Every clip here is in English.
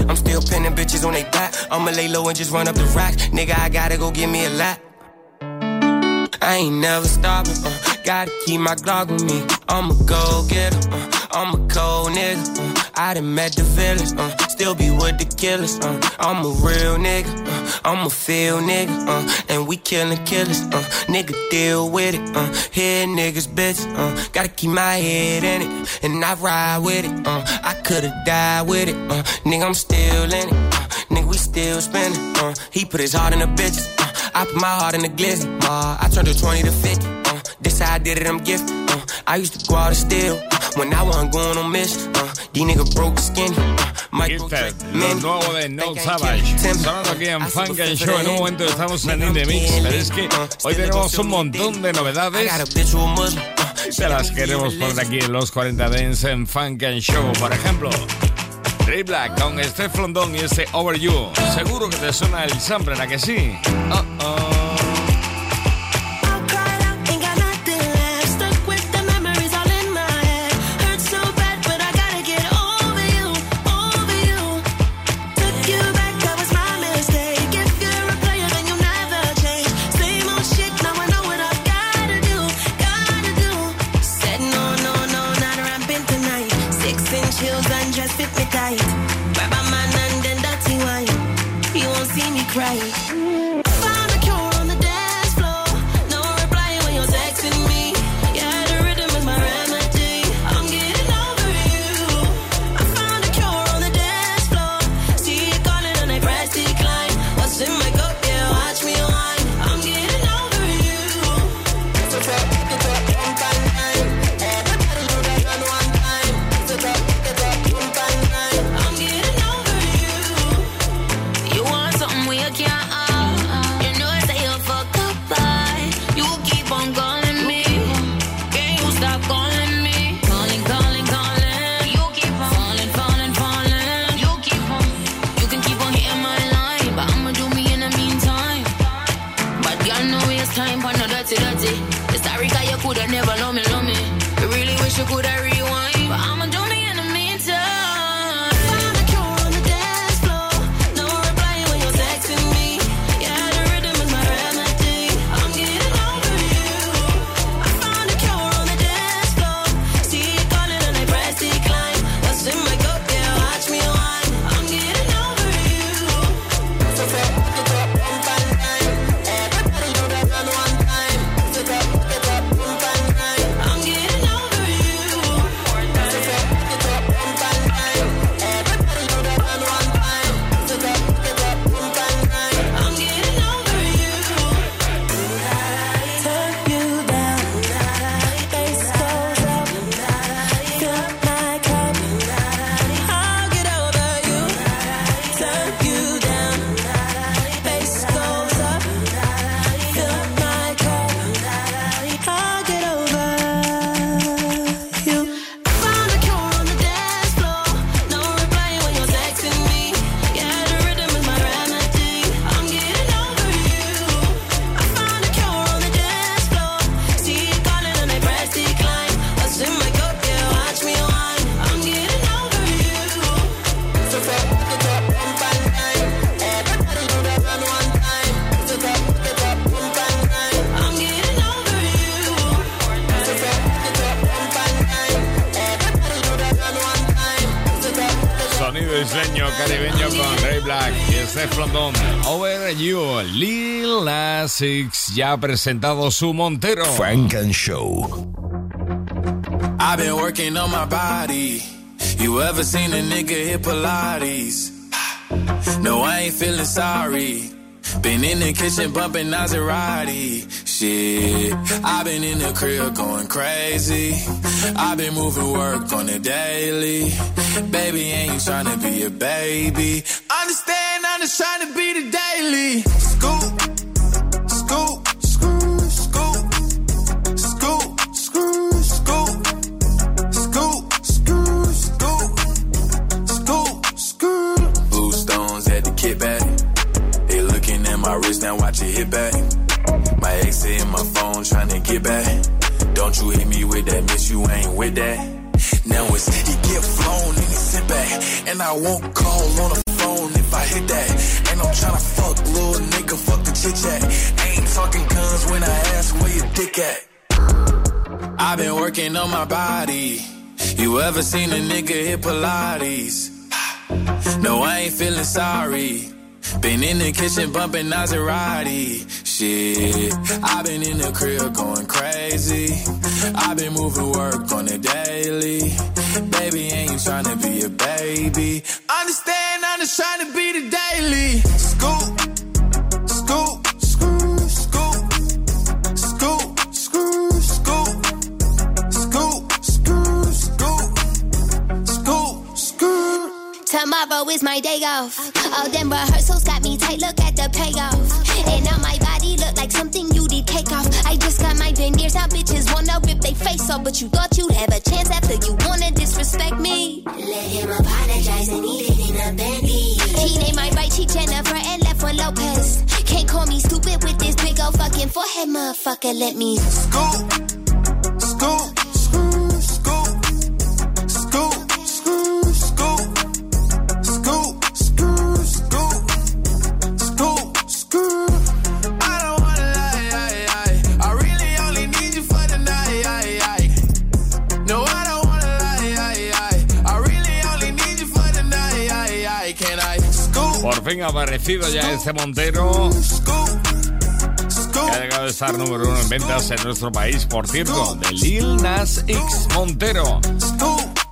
I'm still pinning bitches on they back. I'ma lay low and just run up the rack. Nigga, I gotta go get me a lap. I ain't never stopping, uh, gotta keep my Glock with me. I'ma go get it, uh, I'm a cold nigga. I done met the villains, uh, still be with the killers. Uh, I'm a real nigga, uh, I'm a feel nigga, uh, and we killing killers. Uh, nigga deal with it, uh, head niggas bitch. Uh, gotta keep my head in it, and I ride with it. Uh, I could've died with it, uh, nigga I'm still in it. Uh, nigga we still spinning. Uh, he put his heart in the bitches. Uh, I put my heart in the glizzy. Uh, I turned to 20 to 50. Uh, this how I did it, I'm gifted. Uh, I used to go out and steal. Uh, when I wasn't going on mission. Uh, these niggas broke skinny. Uh, Gifted, lo nuevo de No Savage. Sonando aquí en Funk and Show. En un momento estamos en Indie Mix, pero es que hoy tenemos un montón de novedades. Se las queremos poner aquí en los 40 Dance en Funk and Show. Por ejemplo, Ray Black con Steph London y este Over You. Seguro que te suena el sample, ¿a que sí? Uh -oh. Ya ha presentado su Montero. Frank and Show. I've been working on my body. You ever seen a nigga hit Pilates? No, I ain't feeling sorry. Been in the kitchen bumping Maserati. Shit, I've been in the crib going crazy. I've been moving work on the daily. Baby, ain't you trying to be a baby. Understand, I'm just trying to be the daily. Scoop. Scoop, screw, scoop. Scoop, screw, scoop. Scoop, screw, scoop. Scoop. Blue stones at the kickback. They looking at my wrist, now watch it hit back. My ex in my phone trying to get back. Don't you hit me with that, miss you ain't with that. Now it's he get flown and he sent back. And I won't call on the phone if I hit that. And I'm tryna fuck, little nigga, fuck the chit chat. Ain't talking guns when I ask where your dick at. I've been working on my body. You ever seen a nigga hit Pilates? No, I ain't feeling sorry. Been in the kitchen bumping Maserati. Shit, I've been in the crib going crazy. I've been moving work on the daily. Baby, ain't trying to be a baby. Understand, I'm just trying to be the daily. Scoop, scoop. Tomorrow is my day off. All them rehearsals got me tight, look at the payoff. And on my look like something you did take off. I just got my veneers out, bitches wanna rip they face off. But you thought you'd have a chance after you wanna disrespect me. Let him apologize and eat it in a bendy. He named my right cheek Jennifer and left one Lopez. Can't call me stupid with this big old fucking forehead, motherfucker. Let me scoop, scoop. Fin aparecido ya este Montero. Que ha llegado a estar número uno en ventas en nuestro país, por cierto, de Lil Nas X Montero.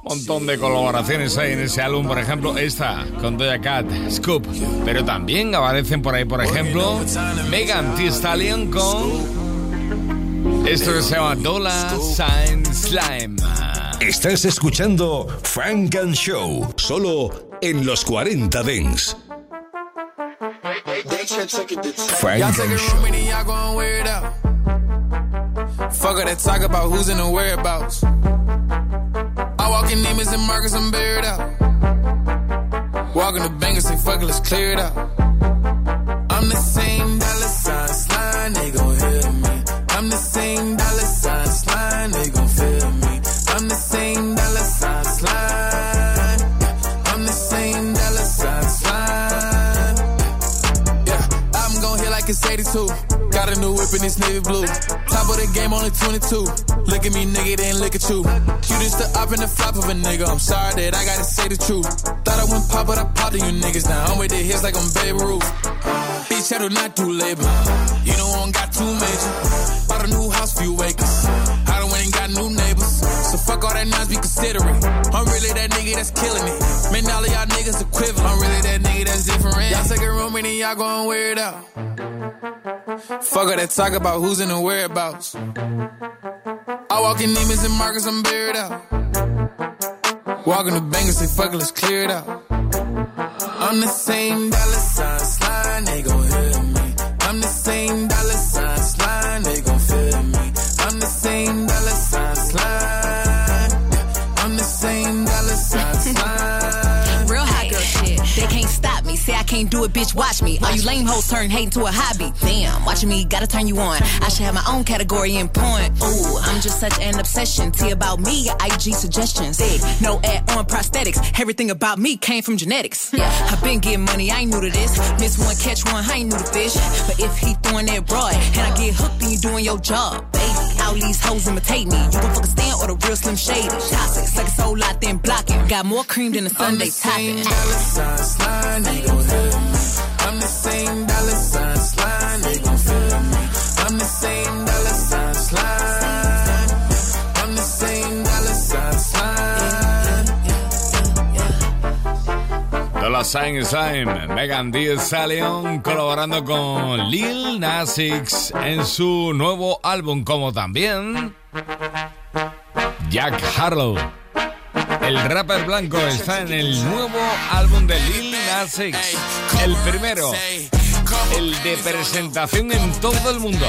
Montón de colaboraciones hay en ese álbum, por ejemplo, esta con Doja Cat, Scoop. Pero también aparecen por ahí, por ejemplo, Megan Thee Stallion con esto que se llama Dola Sign Slime. Estás escuchando Frank and Show, solo en los 40 Dents. Frank y'all take room and y'all gon' wear it out. Fuck her that talk about who's in the whereabouts. I walk in demons and Marcus, I'm buried out. Walking the bank and say, fuck it, let's clear it out. I'm the it's 82. Got a new whip in this navy blue. Top of the game, only 22. Look at me, nigga, then look at you. You just the up and the flop of a nigga. I'm sorry that I gotta say the truth. Thought I went pop, but I popped you niggas now. I'm with the hits like I'm Baby Ruth. Bitch, I do not do labor. You know I don't got too major. Bought a new house, few acres. I don't ain't got new neighbors. So fuck all that noise, be considerate. I'm really that nigga that's killing it. Man, all of y'all niggas equivalent. I'm really that nigga that's different. Y'all take a room and then y'all gon' wear it out. Fuck all that talk about who's in the whereabouts. I walk in demons and Marcus, I'm buried out. Walking the bank and say, fuck it, let's clear it out. I'm the same dollar sign slime, they gon' hear me. I'm the same dollar sign slime, they gon' feel me. I'm the same dollar sign slime. I'm the same dollar sign slime. Real hot girl shit. They can't stop me. Say I can't it, bitch. Watch me. All you lame hoes turn hate into a hobby. Damn, watching me gotta turn you on. I should have my own category in porn. Ooh, I'm just such an obsession. See about me, your IG suggestions. Hey, no ad on prosthetics. Everything about me came from genetics. Yeah, I've been getting money. I ain't new to this. Miss one, catch one. I ain't new to fish. But if he throwing that broad and I get hooked, then you doing your job, baby. All these hoes imitate me. You gon' fuck a stand or the real slim shady. Toxic, suck a soul out, then block it. Got more cream than a Sunday topping. dollar sign slime, sign sign. Megan Thee Stallion colaborando con Lil Nas X en su nuevo álbum, como también Jack Harlow. El rapper blanco está en el nuevo álbum de Lil Nas X, el primero, el de presentación en todo el mundo.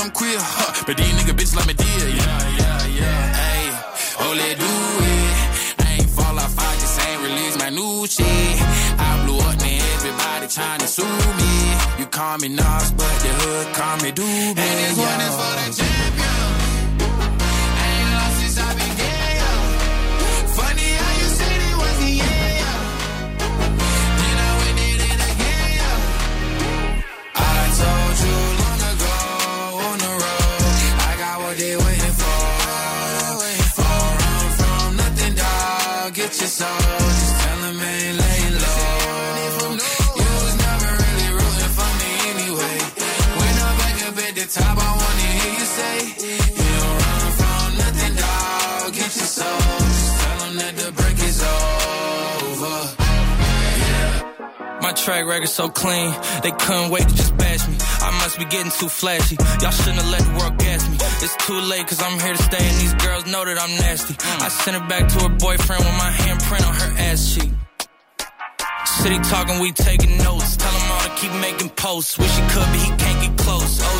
I'm queer. Huh. But these nigga bitches like me wanna hear you say, You don't run from nothing, dog. Get your soul, that the break is over. My track record so clean, they couldn't wait to just bash me. I must be getting too flashy. Y'all shouldn't have let the world gas me. It's too late, cause I'm here to stay, and these girls know that I'm nasty. I sent her back to her boyfriend with my handprint on her ass cheek. City talking, we taking notes. Tell him all to keep making posts. Wish he could, but he can't get close. Oh,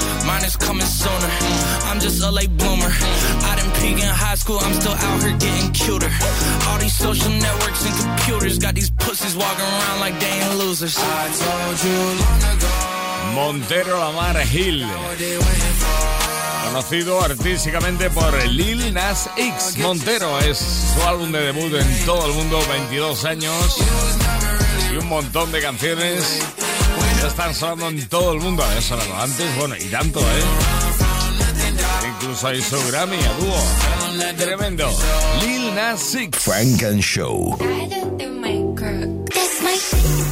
mine is coming sooner. I'm just a late bloomer. I didn't peak in high school, I'm still out here getting cuter. All these social networks and computers got these pussies walking around like they ain't losers. I told you long ago. Montero Lamar Hill, conocido artísticamente por Lil Nas X. Montero es su álbum de debut en todo el mundo, 22 años y un montón de canciones ya están sonando en todo el mundo. Había sonado antes, bueno, y tanto, ¿eh? Incluso hay su Grammy a dúo. Tremendo. Lil Nas X. Frank and Show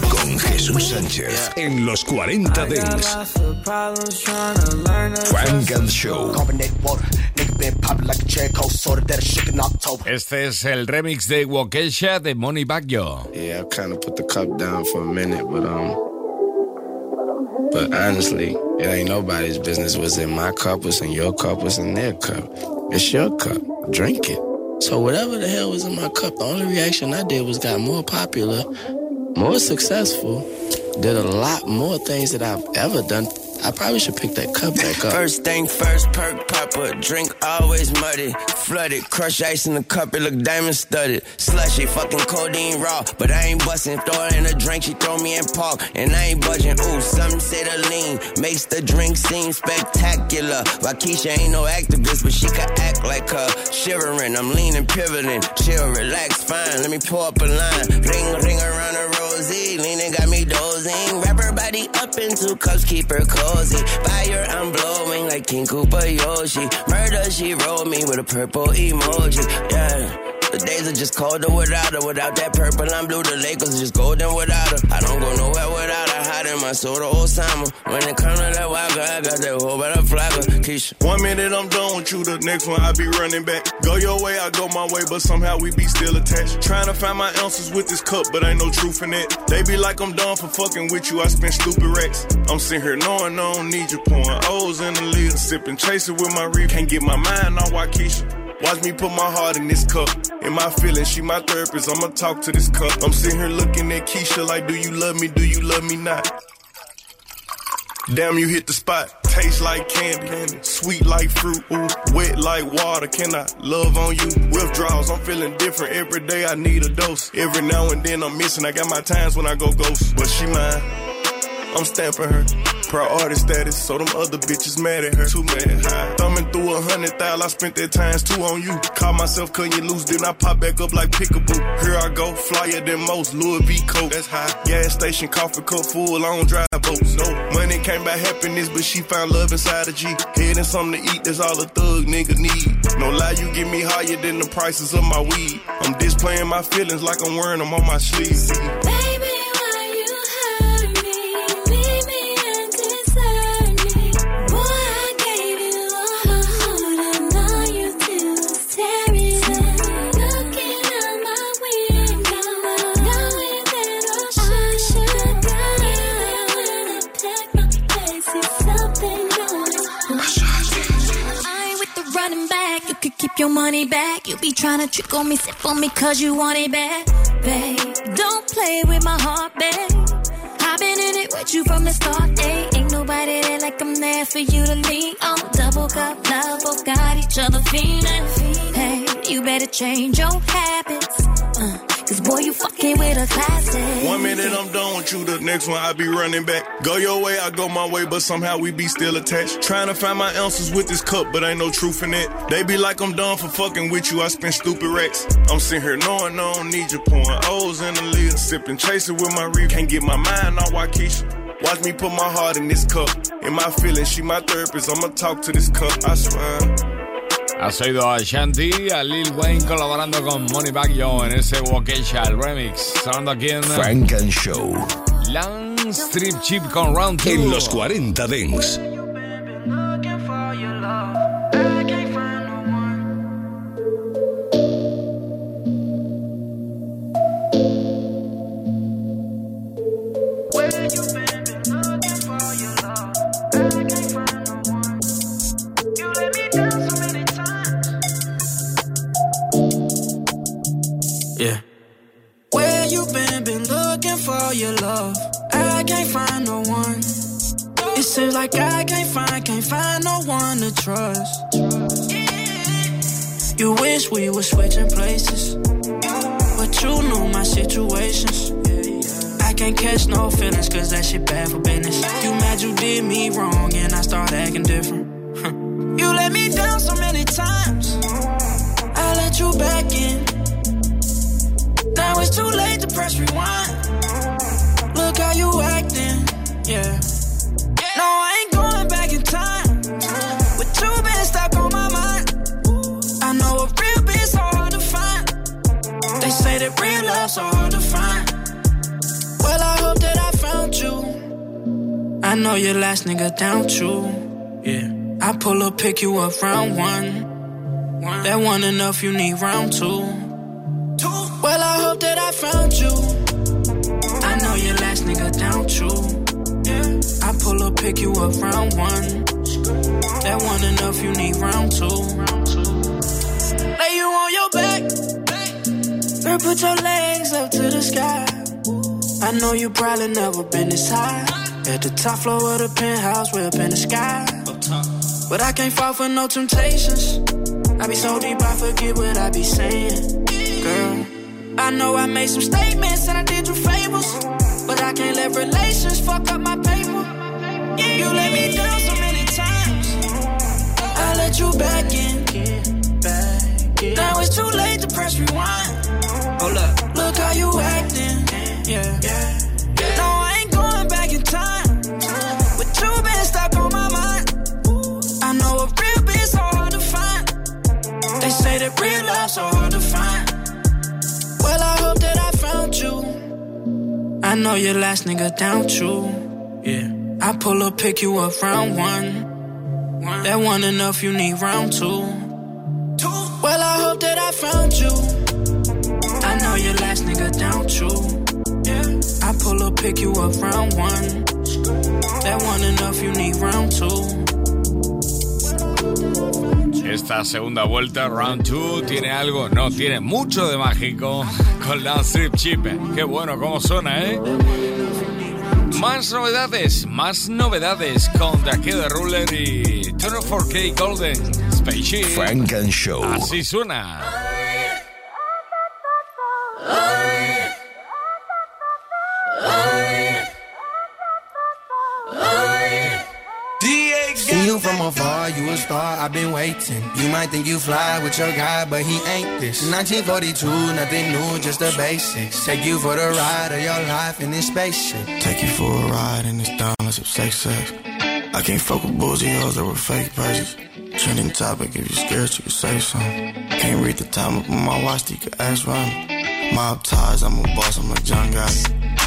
con Jesús Sánchez en los 40 Dents. Frank and Show. Este es el remix de Wokesha de Money Baggio. Yeah, I kind of put the cup down for a minute, but um, but honestly, it ain't nobody's business. Was in my cup? Was in your cup? Was in their cup? It's your cup. Drink it. So whatever the hell was in my cup, the only reaction I did was got more popular, more successful, did a lot more things that I've ever done. I probably should pick that cup back up. First thing first, perk popper, drink always muddy, flooded, crush ice in the cup, it look diamond studded, slushy, fucking codeine raw, but I ain't busting, throw her in a drink, she throw me in park, and I ain't budging, ooh, some say the lean, makes the drink seem spectacular, Waukesha ain't no activist, but she can act like her, shivering, I'm leaning, pivoting, chill, relax, fine, let me pour up a line, ring, ring around a rosy, leaning, got body up in two cups, keep her cozy, fire, I'm blowing like King Koopa Yoshi, murder, she rolled me with a purple emoji, yeah. The days are just colder without her. Without that purple, I'm blue. The Lakers just golden without her. I don't go nowhere without her. Hiding my soul to Osama. When it comes to that girl, I got that whole better flagger. Keisha. One minute I'm done with you, the next one I be running back. Go your way, I go my way, but somehow we be still attached. Trying to find my answers with this cup, but ain't no truth in it. They be like I'm done for fucking with you, I spend stupid racks. I'm sitting here knowing I don't need you, pouring O's in the lid, sipping, chasing with my reef. Can't get my mind on Waukesha. Watch me put my heart in this cup. In my feelings, she my therapist. I'ma talk to this cup. I'm sitting here looking at Keisha like, do you love me? Do you love me not? Damn, you hit the spot. Taste like candy, sweet like fruit, ooh, wet like water. Can I love on you? Withdrawals, I'm feeling different every day. I need a dose. Every now and then I'm missing. I got my times when I go ghost, but she mine. I'm stamping her. Priority status, so them other bitches mad at her. Too mad high. Thumbing through a hundred thousand, I spent that times two on you. Caught myself cutting you loose, then I pop back up like pickaboo. Here I go, flyer than most, Louis V coat. That's high. Gas station, coffee cup full, I don't drive boats. No money came by happiness, but she found love inside a G. Head and something to eat, that's all a thug nigga need. No lie, you get me higher than the prices of my weed. I'm displaying my feelings like I'm wearing them on my sleeve. Your money back. You be trying to trick on me, sip on me, cause you want it back. Babe, don't play with my heart, babe. I've been in it with you from the start, hey. Ain't nobody there like I'm there for you to lean on. Double cup love, both got each other feeling. Hey, you better change your habits. Cause boy, you fucking with a classic. One minute I'm done with you, the next one I be running back. Go your way, I go my way, but somehow we be still attached. Trying to find my answers with this cup, but ain't no truth in it. They be like I'm done for fucking with you, I spend stupid racks. I'm sitting here knowing I don't need you, pouring O's in the lid, sipping, chasing with my reef. Can't get my mind on Waukesha. Watch me put my heart in this cup. In my feelings, she my therapist. I'ma talk to this cup, I swear. Has oído a Shanti, a Lil Wayne colaborando con Money Back Yo en ese el remix. Sonando aquí en Frank and Show. Lang Strip Chip con Round 2. En los 40 Dance. like I can't find, can't find no one to trust. You wish we were switching places, but you knew my situations. I can't catch no feelings, cause that shit bad for business. You mad you did me wrong, and I start acting different. you let me down so many times, I let you back in. Now it's too late to press rewind. Look how you acting, yeah. No, I ain't going back in time. With you been stuck on my mind. I know a real bitch so hard to find. They say that real love's so hard to find. Well, I hope that I found you. I know your last nigga down true. Yeah. I pull up, pick you up round one. That one enough, you need round two. Found you. I know your last nigga down true. I pull up, pick you up round one. That one enough, you need round two. Lay you on your back. Girl, put your legs up to the sky. I know you probably never been this high. At the top floor of the penthouse, way up in the sky. But I can't fall for no temptations. I be so deep, I forget what I be saying. Girl, I know I made some statements and I did you favors. But I can't let relations fuck up my paper. You let me down so many times. I let you back in. Now it's too late to press rewind. Hold up. Look how you acting. Yeah. yeah. Know your last nigga down true. Yeah. I pull up, pick you up round one. That one enough, you need round two. Well, I hope that I found you. I know your last nigga down true. Yeah. I pull up, pick you up round one. That one enough, you need round two. Esta segunda vuelta, round 2, tiene algo, no, tiene mucho de mágico con la Strip Chip. Qué bueno, cómo suena, ¿eh? Más novedades, más novedades con The de Ruler y 24K Golden Spaceship. Frank and Show. Así suena. A star, I've been waiting. You might think you fly with your guy, but he ain't this. 1942, nothing new, just the basics. Take you for the ride of your life in this spaceship. Take you for a ride in this downless of sex sex. I can't fuck with bougie hoes that were fake pages. Trending topic, if you're scared, you can say something. Can't read the time up on my watch, you can ask Ronnie. Mob ties, I'm a boss, I'm like John.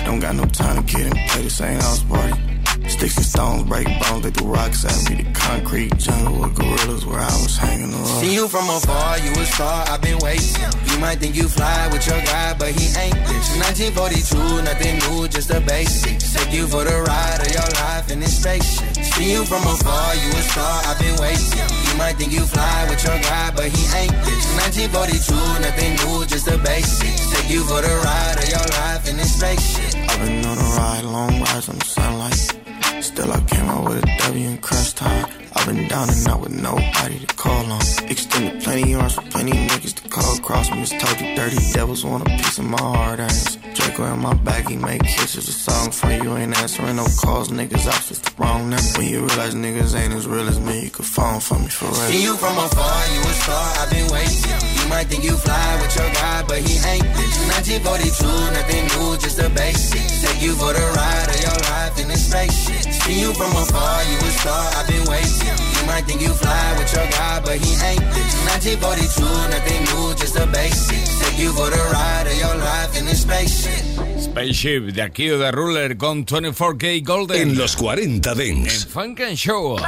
Don't got no time to get and play the same house party. Sticks and stones break bones, they threw rocks at me. The concrete jungle with gorillas where I was hanging around. See you from afar, you a star, I've been waiting. You might think you fly with your guy, but he ain't this. 1942, nothing new, just the basics. Take you for the ride of your life in this spaceship. See you from afar, you a star, I've been waiting. You might think you fly with your guy, but he ain't this. 1942, nothing new, just the basics. Take you for the ride of your life in this spaceship. I've been on a ride, long rides on the sunlight. Still I came out with a W in crunch time. I've been down and out with nobody to call on. Extended plenty arms for plenty niggas to call across me. Told you dirty devils want a piece of my hard earnings. Draco in my bag, he make kisses. A song for you, ain't answering no calls. Niggas it's the wrong number. When you realize niggas ain't as real as me, you could phone for me for real. See you from afar, you a star, I've been waiting. You might think you fly with your guy, but he ain't this. 1942, nothing new, just the basics. Take you for the ride of your life in this spaceship. See you from afar, you a star, I've been waiting. You might think you fly with your guy, but he ain't this. 1942, nothing new, just the basics. Take you for the ride of your life in this spaceship. Spaceship de aquí de Ruler con 24kGoldn. En los 40 Dance. En Funk and Show.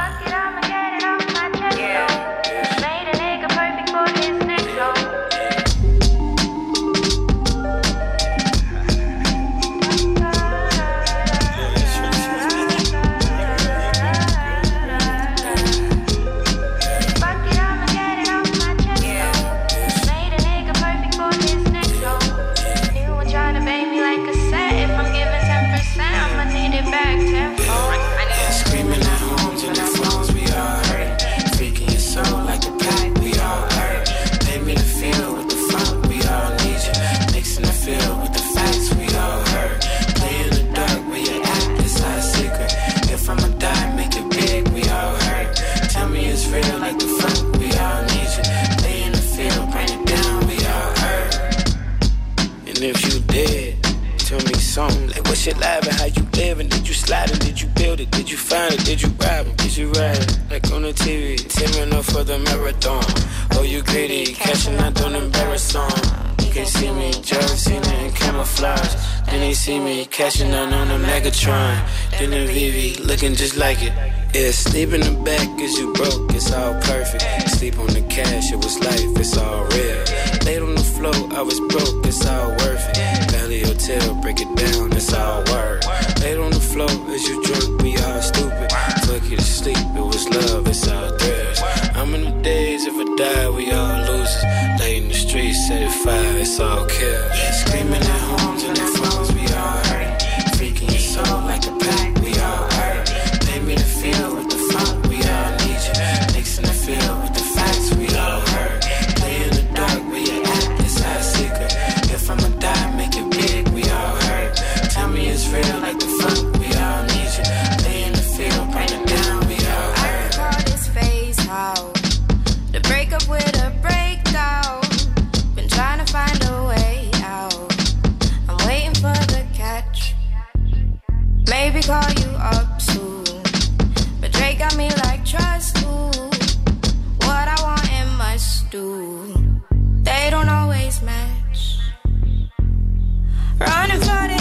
Shit live and how you living. Did you slide it? Did you build it? Did you find it? Did you rob it? Did you ride it? Like on the TV, teaming up for the marathon. Oh, you greedy, catching out, don't embarrass on. You can see me, it in camouflage. Then he see me cashing out on the Megatron. Then the VV looking just like it. Yeah, sleep in the back cause you broke, it's all perfect. Sleep on the cash, it was life, it's all real. Laid on the floor, I was broke, it's all worth it. Valley Hotel, break it down, it's all work. Laid on the floor, as you drunk, we all stupid. Took you to sleep, it was love, it's all thrills. I'm in the days, if I die, we all losers. Lay in the streets, set it fire, it's all kill. Yeah, screaming at homes call you up soon. But Drake got me like trust ooh. What I want and must do. They don't always match. Running for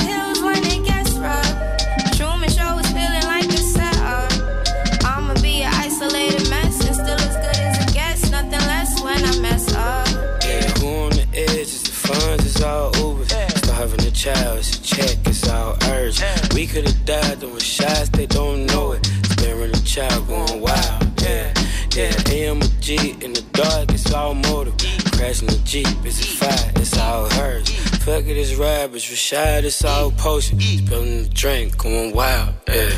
could've died doing shots, they don't know it. Sparing a child going wild, yeah. Yeah, AM a G in the dark, it's all motive. Crashing the Jeep, it's a fire, it's all hers. Fuck it, it's rabbits, Rashad, it's all potion. Spilling the drink, going wild, yeah.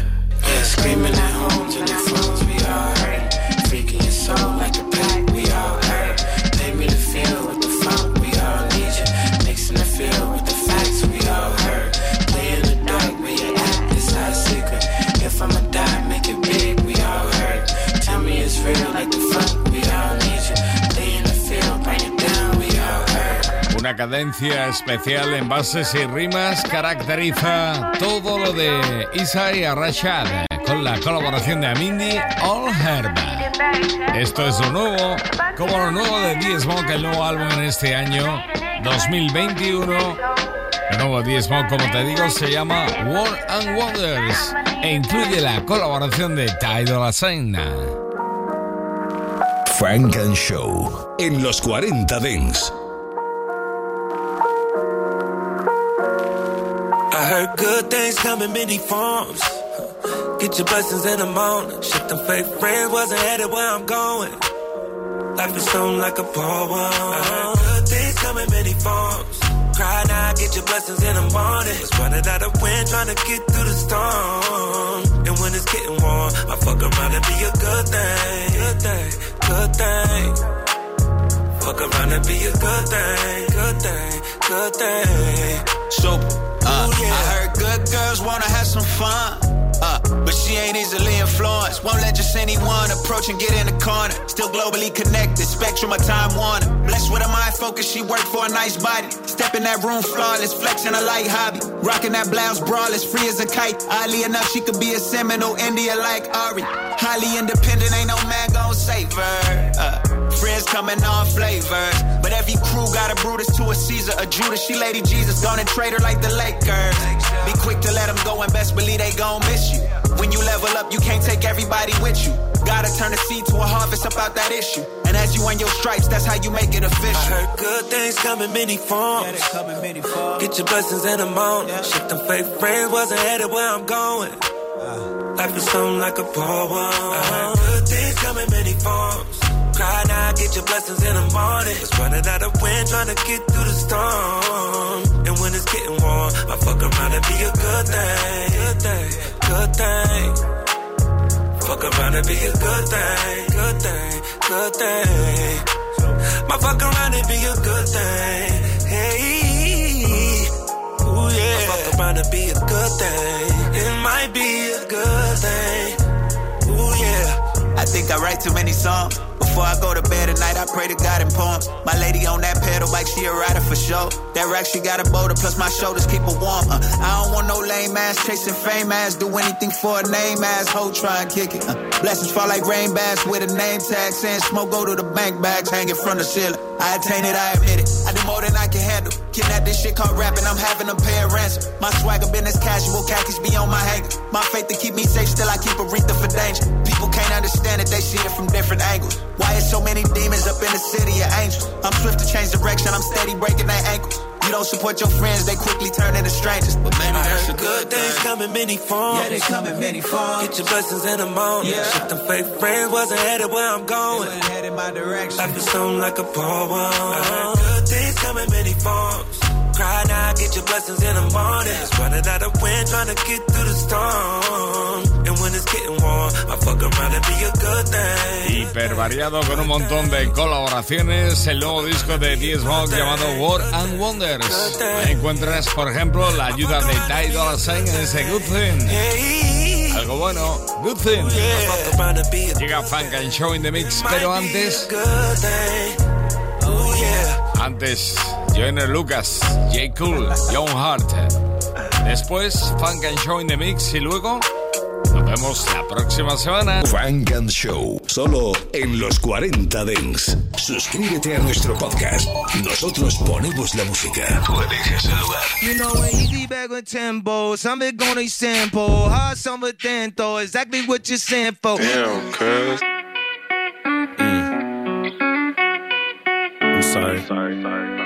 Yeah, screaming at home and the phones, we all hurt. Freaking your soul like a cadencia especial en bases y rimas caracteriza todo lo de Isai Arrachad con la colaboración de Amindi All Herba. Esto es lo nuevo, como lo nuevo de The Smoke, el nuevo álbum en este año 2021. El nuevo The como te digo, se llama World and Wonders e incluye la colaboración de Tidal Asena. Frank and Show en los 40 Dents. Heard good things come in many forms. Get your blessings in the morning. Shit, them fake friends wasn't headed where I'm going. Life is something like a poem. I heard good things come in many forms. Cry now, get your blessings in the morning. Was running out of wind, trying to get through the storm. And when it's getting warm, I fuck around and be a good thing. Good thing, good thing. Fuck around and be a good thing. Good thing, good thing. Super. Uh. I heard good girls wanna have some fun. Uh, but she ain't easily influenced. Won't let just anyone approach and get in the corner. Still globally connected, spectrum of time warner. Blessed with a mind focus, she worked for a nice body. Step in that room flawless, flexing a light hobby. Rocking that blouse braless, free as a kite. Oddly enough, she could be a Seminole India like Ari. Highly independent, ain't no man gon' save her. Uh, Friends coming on flavors. But every crew got a Brutus to a Caesar, a Judas. She Lady Jesus, gonna trade her like the Lakers. Be quick to let them go and best believe they gon' miss you. When you level up, you can't take everybody with you. Gotta turn the seed to a harvest about that issue. And as you earn your stripes, that's how you make it official. I heard good things come in many forms. Yeah, come in many forms. Get your blessings in the morning. Yeah. Shit, them fake friends wasn't headed where I'm going. Uh, Life is something like a poem. I heard good things come in many forms. Cry now, get your blessings in the morning. It's running out of wind, trying to get through the storm. It's getting warm, I fuck around and be a good thing. Good thing, good thing. Fuck around and be a good thing. Good thing, good thing. My fuck around and be a good thing. Hey, ooh yeah. My fuck around and be a good thing. It might be a good thing. Ooh yeah. I think I write too many songs. Before I go to bed at night, I pray to God and poem. My lady on that pedal bike, she a rider for sure. That rack, she got a boulder, plus my shoulders keep her warm. Uh, I don't want no lame ass chasing fame ass. Do anything for a name ass. Hoe try and kick it. Uh, blessings fall like rain bags with a name tag. Saying smoke go to the bank bags hanging from the ceiling. I attain it, I admit it. I do more than I can handle. Kidnap this shit called rapping, I'm having a pay a ransom. My swagger business casual, khakis be on my hanger. My faith to keep me safe, still I keep a Aretha for danger. People can't understand it, they see it from different angles. Why is so many demons up in the city of angels? I'm swift to change direction, I'm steady breaking their ankles. You don't support your friends, they quickly turn into strangers. But maybe that's a good things thing. come in many forms. Yeah, they come in many forms. Get your blessings in the morning. Yeah. Shit, them fake friends wasn't headed where I'm going. They headed my direction. Life is something like a poem. Uh-huh. Forms. Cry now, get your blessings in the morning. It's running out of wind, trying to get through the storm. And when it's getting warm, I fuck around and be a good thing. Hiper variado con un montón de colaboraciones. El nuevo disco de D. Smoke llamado War and Wonders. Ahí encuentras, por ejemplo, la ayuda de Ty Dolla Sign en ese Good Thing. Algo bueno, Good Thing. Llega Funk and Show in the Mix, pero antes. Antes, Joyner Lucas, J. Cool, John Hart. Después, Funk and Show in the Mix y luego nos vemos la próxima semana. Funk and Show, solo en los 40 Dents. Suscríbete a nuestro podcast. Nosotros ponemos la música. Tú eliges el lugar. You know, easy bag with tempo. Gonna sample. Hard summer dento. Exactly what you're saying for. Damn, cuz. I'm sorry. Sorry, sorry, sorry, sorry.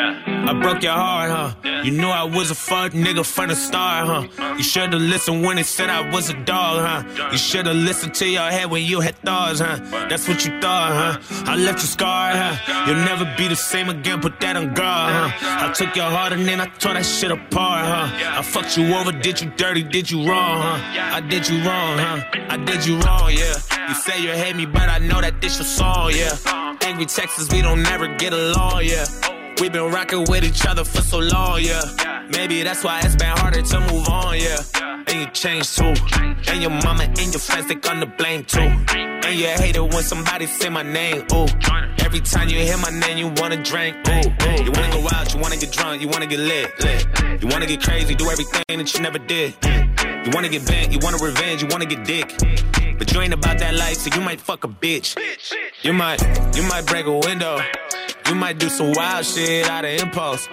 Yeah. I broke your heart, huh? You knew I was a fuck nigga from the start, huh? You should've listened when they said I was a dog, huh? You should've listened to your head when you had thoughts, huh? That's what you thought, huh? I left you scarred, huh? You'll never be the same again, put that on guard, huh? I took your heart and then I tore that shit apart, huh? I fucked you over, did you dirty, did you wrong, huh? I did you wrong, huh? I did you wrong, yeah. You say you hate me, but I know that this your song, yeah. Angry Texas, we don't never get along, yeah. We've been rocking with each other for so long, yeah. Maybe that's why it's been harder to move on, yeah. And you change too. And your mama and your friends, they gonna blame too. And you hate it when somebody say my name, ooh. Every time you hear my name, you wanna drink, ooh. You wanna go out, you wanna get drunk, you wanna get lit, lit. You wanna get crazy, do everything that you never did. You wanna get bent, you wanna revenge, you wanna get dick. But you ain't about that life, so you might fuck a bitch. You might, you might break a window. You might do some wild shit out of impulse.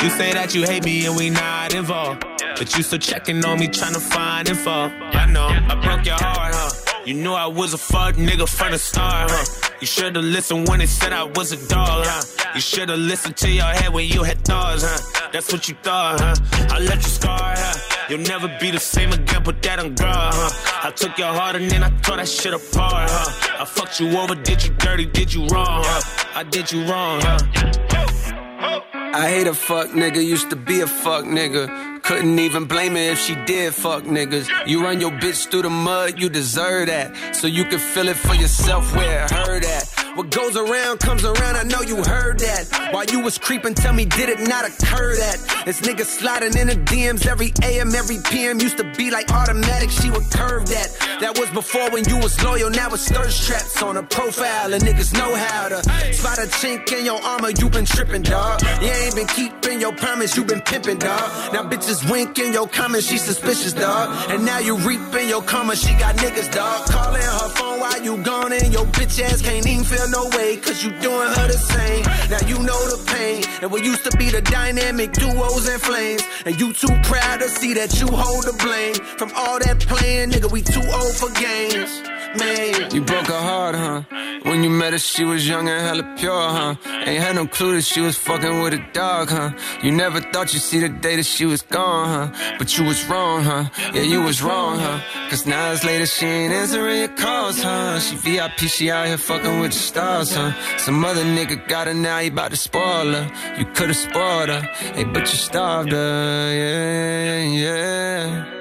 You say that you hate me and we not involved. But you still checking on me, trying to find info. I know, I broke your heart, huh? You knew I was a fuck nigga from the start, huh? You should've listened when they said I was a dog, huh? You should've listened to your head when you had thoughts, huh? That's what you thought, huh? I left you scarred, huh? You'll never be the same again, put that on guard, huh? I took your heart and then I tore that shit apart, huh? I fucked you over, did you dirty, did you wrong, huh? I did you wrong, huh? I hate a fuck nigga, used to be a fuck nigga. Couldn't even blame her if she did fuck niggas. You run your bitch through the mud, you deserve that. So you can feel it for yourself where it hurt at. What goes around comes around, I know you heard that. While you was creeping, tell me, did it not occur that? This nigga sliding in the DMs every AM, every PM. Used to be like automatic, she would curve that. That was before when you was loyal, now it's thirst traps on a profile. And niggas know how to spot a chink in your armor, you been tripping, dog. You ain't been keeping your promise, you been pimping, dog. Now bitches winking your comments, she suspicious, dog. And now you reaping your karma, she got niggas, dog. Calling her phone while you gone and your bitch ass can't even feel no way, cause you doing her the same. Now you know the pain, and what used to be the dynamic duos and flames. And you too proud to see that you hold the blame. From all that playing, nigga, we too old for games. Man. You broke her heart, huh? When you met her, she was young and hella pure, huh? Ain't had no clue that she was fucking with a dog, huh? You never thought you'd see the day that she was gone, huh? But you was wrong, huh? Yeah, you was wrong, huh? Cause now it's later, she ain't answering your calls, huh? She VIP, she out here fucking with the stars, huh? Some other nigga got her now, he about to spoil her. You could've spoiled her, hey, but you starved her, yeah, yeah.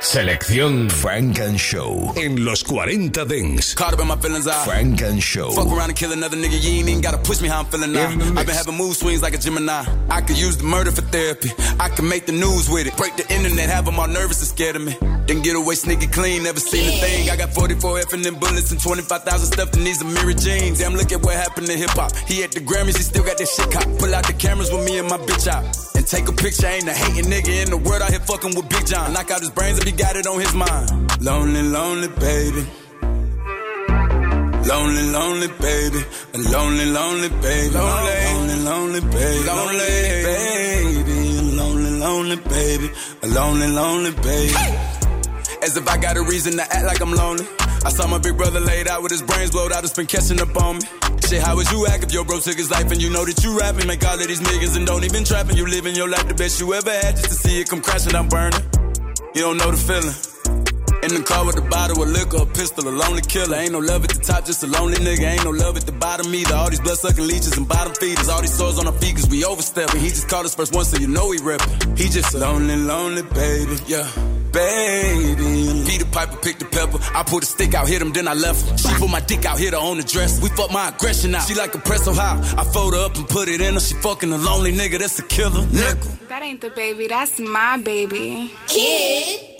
Selección Funk and Show en los 40 Dance. Caught up in my feelings out. Funk and Show. Fuck around and kill another nigga, you ain't even gotta push me how I'm feeling now. I've been having mood swings like a Gemini. I could use the murder for therapy. I can make the news with it. Break the internet, have them all nervous and scared of me. Then get away sneaky clean, never seen a thing. I got 44 F and them bullets and 25,000 stuffed in these Amiri jeans. Damn, look at what happened to hip hop. He at the Grammys, he still got that shit cop. Pull out the cameras with me and my bitch out. And take a picture, ain't a hating nigga in the world out here fucking with Big John. Knock out his brains if he got it on his mind. Lonely, lonely baby. Lonely, lonely baby. A lonely, lonely baby. Lonely, lonely, lonely baby. Lonely baby. Lonely, lonely baby. A lonely, lonely baby. As if I got a reason to act like I'm lonely. I saw my big brother laid out with his brains blowed out, it's been catching up on me. Shit, how would you act if your bro took his life and you know that you rapping? Make all of these niggas and don't even trapping. You living your life the best you ever had just to see it come crashing, I'm burning. You don't know the feeling. In the car with a bottle of liquor, a pistol, a lonely killer. Ain't no love at the top, just a lonely nigga. Ain't no love at the bottom either. All these blood sucking leeches and bottom feeders. All these sores on our feet cause we overstepping. He just called us first one, so you know he reppin'. He just a lonely, lonely baby. Yeah. Baby, Peter Piper picked the pepper. I pulled a stick out, hit him, then I left her. She put my dick out, hit her on the dress. We fuck my aggression out. She like a press so high. I fold her up and put it in her. She fucking a lonely nigga, that's a killer. Nickel. That ain't the baby, that's my baby. Kid.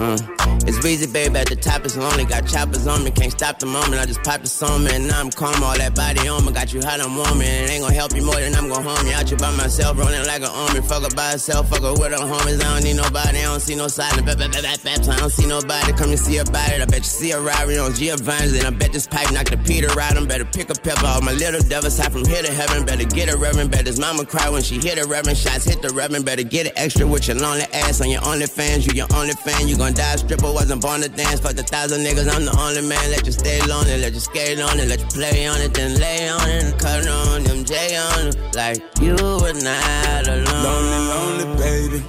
Uh, it's easy, baby. At the top, it's lonely. Got choppers on me, can't stop the moment. I just popped the song, man. Now I'm calm. All that body on me, got you hot, I'm warm. And it ain't gonna help you more than I'm gonna harm you. Out you by myself, rolling like an army. Fuck her by herself, fuck her with her homies. I don't need nobody, I don't see no silence. Bap, bap, bap, bap. I don't see nobody. Come and see about it. I bet you see a Rari on Giovanni's. And I bet this pipe knock the Peter out. I'm better pick a pepper. All my little devils high from here to heaven. Better get a reverend. Bet his mama cry when she hit a reverend. Shots hit the reverend. Better get it extra with your lonely ass on your only fans. You your only fan. You gon' die stripper. Wasn't born to dance. Fuck the thousand niggas. I'm the only man. Let you stay lonely. Let you skate on it. Let you play on it. Then lay on it. Cut on them J on it. Like you were not alone. Lonely, lonely baby.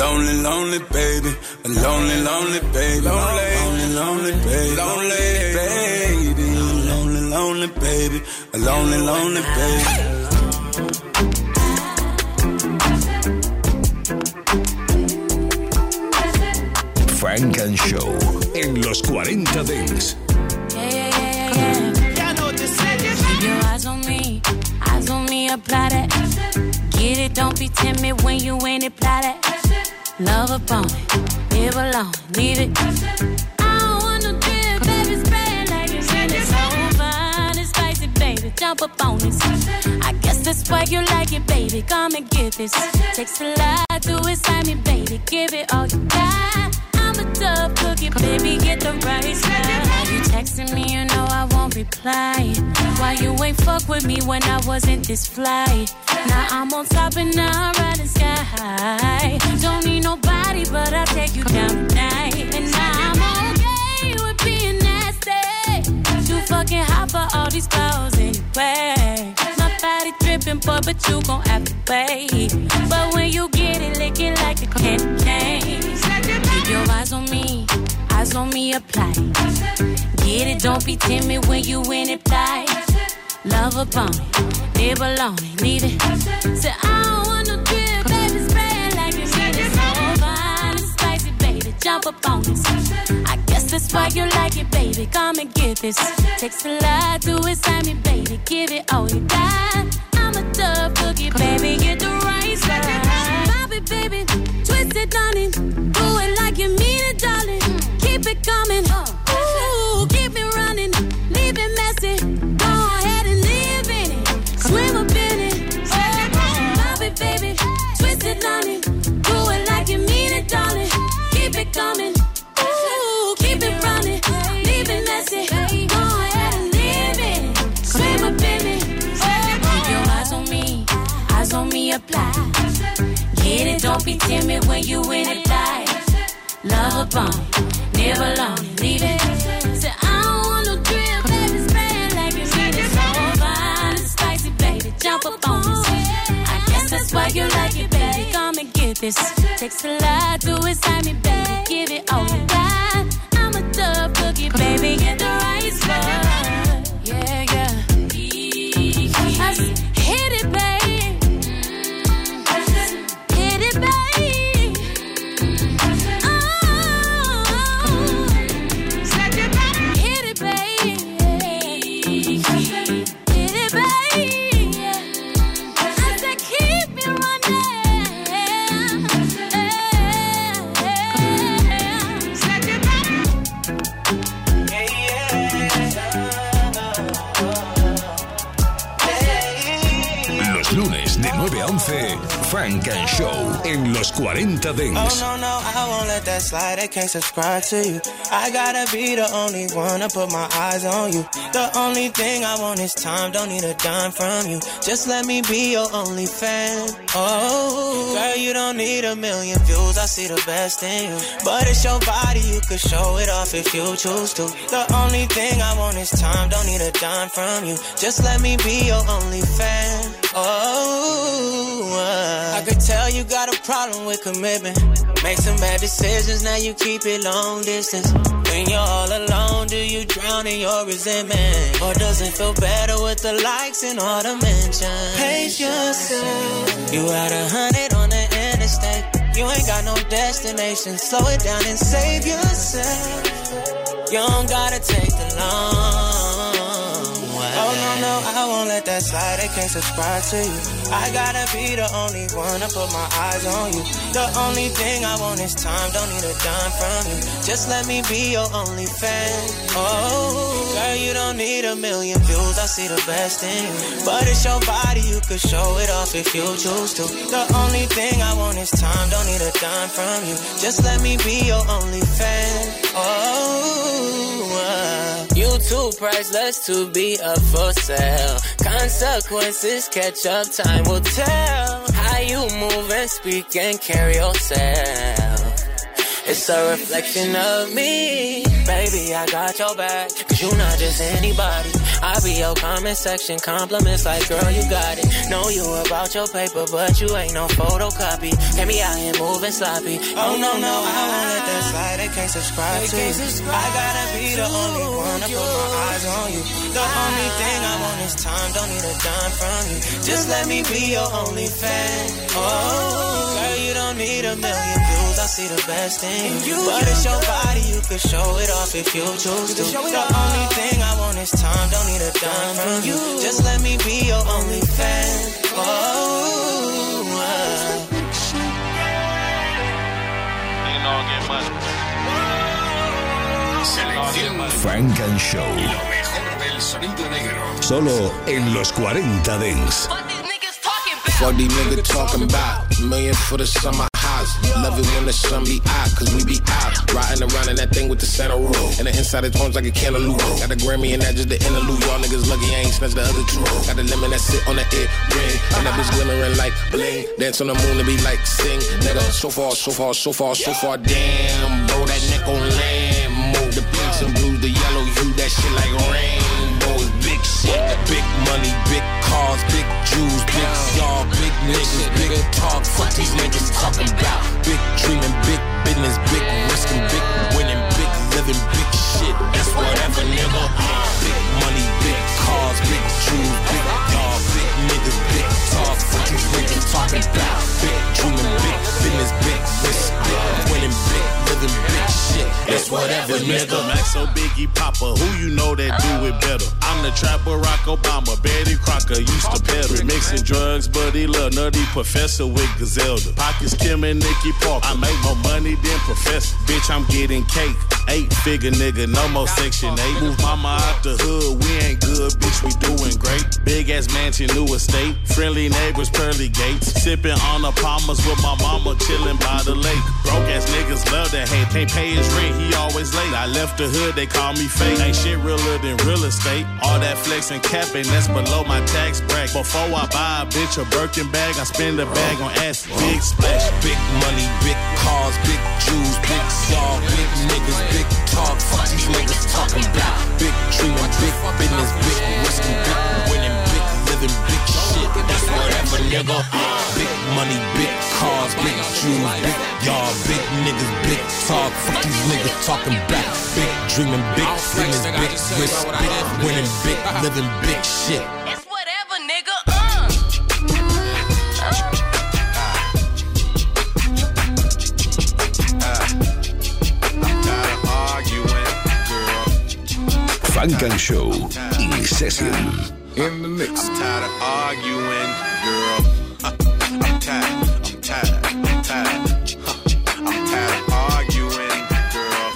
Lonely, lonely baby. A lonely, lonely baby. Lonely, lonely, lonely baby. Lonely baby. Lonely, lonely baby. A lonely, lonely baby. Funk and Show en los 40 Dance. Keep your eyes on me, eyes on me, apply that. Get it, don't be timid when you ain't apply that. Love a bone, live alone, leave it. I don't want no drip, baby, spray like it's in it. So fine and spicy, baby, jump up on this. I guess that's why you like it, baby. Come and get this. Takes a lot to excite me, baby. Give it all you got. I'm a cookie, baby, get the right side. You texting me, you know I won't reply. Why you ain't fuck with me when I wasn't this fly? Now I'm on top and now I'm riding sky. high. Don't need nobody, but I'll take you down tonight. And now I'm okay with being nasty. Too fucking hot for all these clothes anyway. Body dripping, boy, but you gon' have to wait. But when you get it, lick it like a candy cane. Keep your eyes on me, eyes on me, apply. Get it, don't be timid when you in it, fly. Love a it, live alone leave it. Say, I don't want no drip, baby, spray it like you need it. So fine and spicy, baby, jump up on this. I that's why you like it, baby. Come and get this. Takes a lot to excite me, baby. Give it all you got. I'm a tough cookie, baby. Get the right side. Pop it, baby. Twist it, honey. Do it like you mean it, darling. Keep it coming. Ooh, keep it running. Leave it messy. Go ahead and live in it. Swim up in it. Oh, it, baby. Twist it, honey. Do it like you mean it, darling. Keep it coming. Apply. Get it, don't be timid when you in it, die. Love upon it, live alone, leave it. Say, I don't want no drill, baby, spray it like you need it. So fine and spicy, baby, jump up on. I guess that's why you like it, baby. Come and get this. Takes a lot to excite me, baby. Give it all got. I'm a tough cookie, baby. Get the right And Show en los 40 Oh no no, I won't let that slide. I can't subscribe to you. I gotta be the only one to put my eyes on you. The only thing I want is time. Don't need a dime from you. Just let me be your only fan. Oh, girl, you don't need a million views. I see the best in you, but it's your body. You could show it off if you choose to. The only thing I want is time. Don't need a dime from you. Just let me be your only fan. Oh, uh, I could tell you got a problem with commitment. Make some bad decisions, now you keep it long distance. When you're all alone, do you drown in your resentment? Or does it feel better with the likes and all the mentions? Pace yourself. You had a hundred on the interstate. You ain't got no destination. Slow it down and save yourself. You don't gotta take the long no, no, I won't let that slide. I can't subscribe to you. I gotta be the only one to put my eyes on you. The only thing I want is time. Don't need a dime from you. Just let me be your only fan. Oh, girl, you don't need a million views. I see the best in you. But it's your body. You could show it off if you choose to. The only thing I want is time. Don't need a dime from you. Just let me be your only fan. Oh, uh, you too priceless to be a for Consequences catch up, time will tell. How you move and speak and carry yourself. It's a reflection of me. Baby, I got your back. Cause you not just anybody. I be your comment section. Compliments like, girl, you got it. Know you about your paper, but you ain't no photocopy. Can't be out here moving sloppy. Oh, no, no, I won't let that slide. They can't subscribe to you. I gotta be the only one to put my eyes on you. The only thing I want is time. Don't need a dime from you. Just let me be your only fan. Oh, girl, you don't need a million views. I see the best in you. But it's your body, you can show it off if you choose to. The only thing I want is time, don't need a dime from you. Just let me be your only fan. Oh, uh. Selección Frank and Show. Y lo mejor del sonido negro. Solo en los 40 Dents. Fuck these niggas talking about million for the summer Love it when the sun be out, cause we be out. Riding around in that thing with the center roll. And the inside of homes like a cantaloupe. Got a Grammy and that just the interlude. Y'all niggas lucky I ain't snatched the other two. Got a lemon that sit on the ear ring. And that bitch glimmering like bling. Dance on the moon to be like sing. Nigga, so far, so far, so far, so far. Damn, bro, that neck on. Move the pinks and blues, the yellow hue, that shit like rainbows. Big shit, Jews, big y'all, big niggas, big talk. Fuck these niggas talking about. Big dreaming, big business, big risking, big winning, big living, big shit. That's whatever, nigga. Big money, big cars, big Jews, big y'all, big niggas, big talk. Fuck these niggas talking about. Big dreaming, big business, big risk, big winning, big living, big shit. That's whatever, nigga. Maxo Biggie Papa, who you know that do it better? I'm the trap Barack Obama, Betty Crocker used to peddle. Mixing drugs, buddy, love nutty professor with Gazelda. Pockets Kim and Nicky Parker. I make more money than professor. Bitch, I'm getting cake. Eight figure nigga, no more section eight. Move mama out the hood, we ain't good, bitch, we doing great. Big ass mansion, new estate. Friendly neighbors, pearly gates. Sipping on the palmers with my mama, chilling by the lake. Broke ass niggas love that hate. Can't pay his rent, he always late. I left the hood, they call me fake. Ain't shit realer than real estate. All that flex and capping, that's below my tax bracket. Before I buy a bitch a Birkin bag, I spend a bag on ass. Big splash, big money, big cars, big Jews, big y'all, big niggas, big talk. Fuck these niggas talking about. Big dreaming, big business, big risking, big winning, big living, big shit. That's whatever, nigga. Big money, big cars, big Jews, big y'all, big niggas, big talk. Fuck these niggas talking about. Big dreaming, big business, big risk, big winning, big living, big shit. It's whatever, nigga. Uh. Funk and Show in session. In the mix. I'm tired of arguing, girl. Uh, I'm tired, I'm tired, I'm tired. Uh, I'm tired of arguing, girl.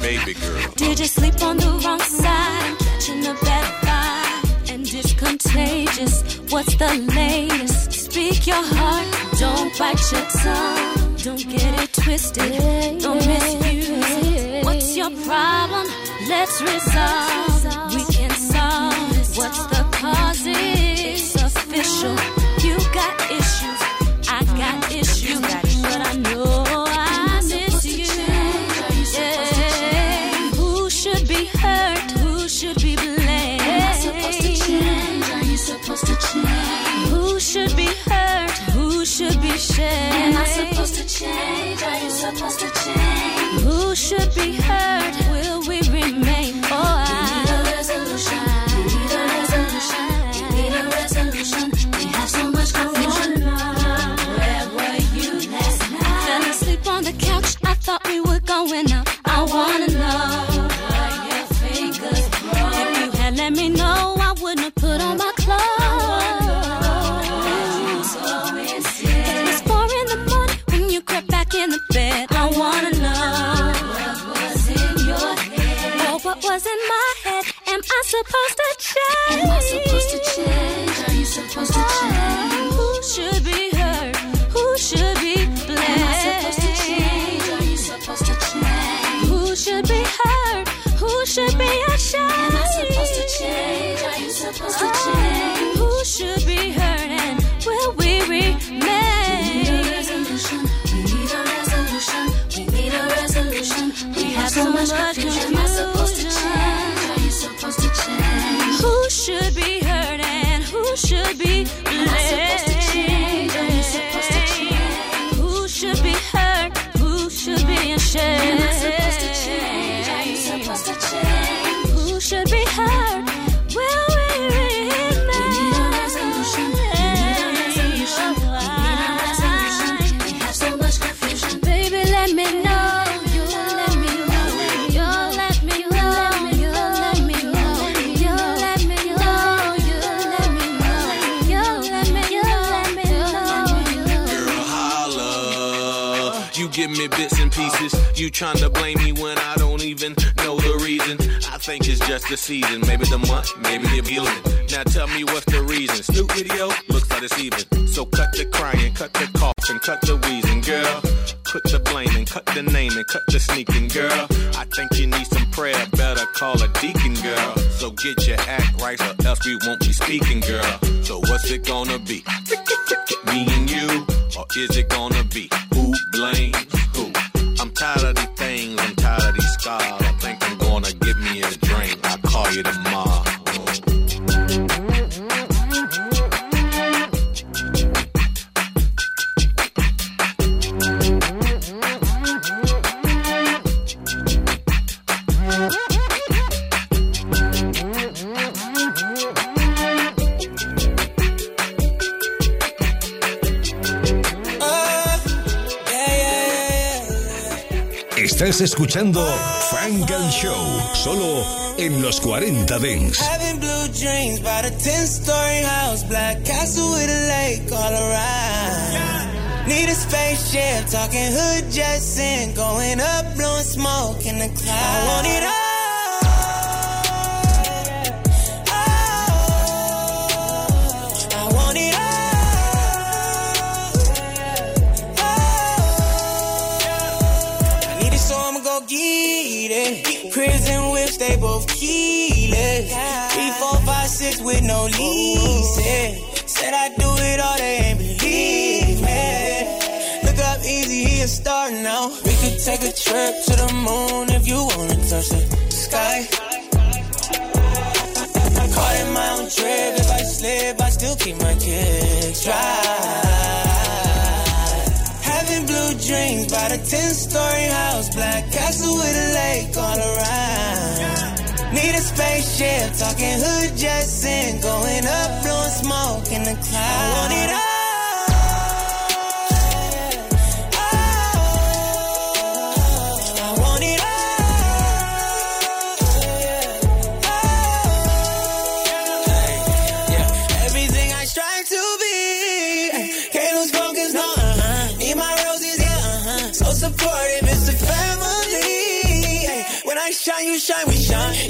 Baby girl. Did you sleep on the wrong side? Catching a bad vibe, and it's contagious. What's the latest? Speak your heart, don't bite your tongue. Don't get it twisted, don't misuse it. What's your problem? Let's resolve. We should be shamed? Am I supposed to change? Are you supposed to change? Who should be hurt? You trying to blame me when I don't even know the reason. I think it's just the season, maybe the month, maybe the feeling. Now tell me what's the reason. Snoop video looks like it's even. So cut the crying, cut the coughing, cut the wheezing, girl. Put the blaming, cut the naming, cut the sneaking, girl. I think you need some prayer, better call a deacon, girl. So get your act right, or else we won't be speaking, girl. So what's it gonna be? Me and you, or is it gonna Estás escuchando Frank and Show, solo en los 40 Dents. Having blue dreams about a 10 story house, black castle with a lake all around. Need a spaceship, talking hood and going up, blowing smoke in the clouds. I want it all. It. Prison whips, they both keyless. Three, four, five, six with no leases. Said I do it all, they ain't believe me. Look up easy, he a star now. We could take a trip to the moon if you wanna touch the sky. I caught in my own trip, if I slip, I still keep my kicks dry. Dreams about a 10 story house, black castle with a lake all around. Need a spaceship, talking hood jets and going up, blowing smoke in the clouds. I want it all.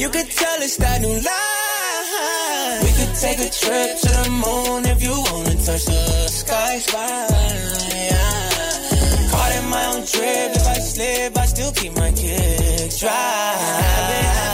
You could tell it's that new life. We could take a trip to the moon if you wanna touch the sky. Yeah. Caught in my own trip, if I slip, I still keep my kicks dry.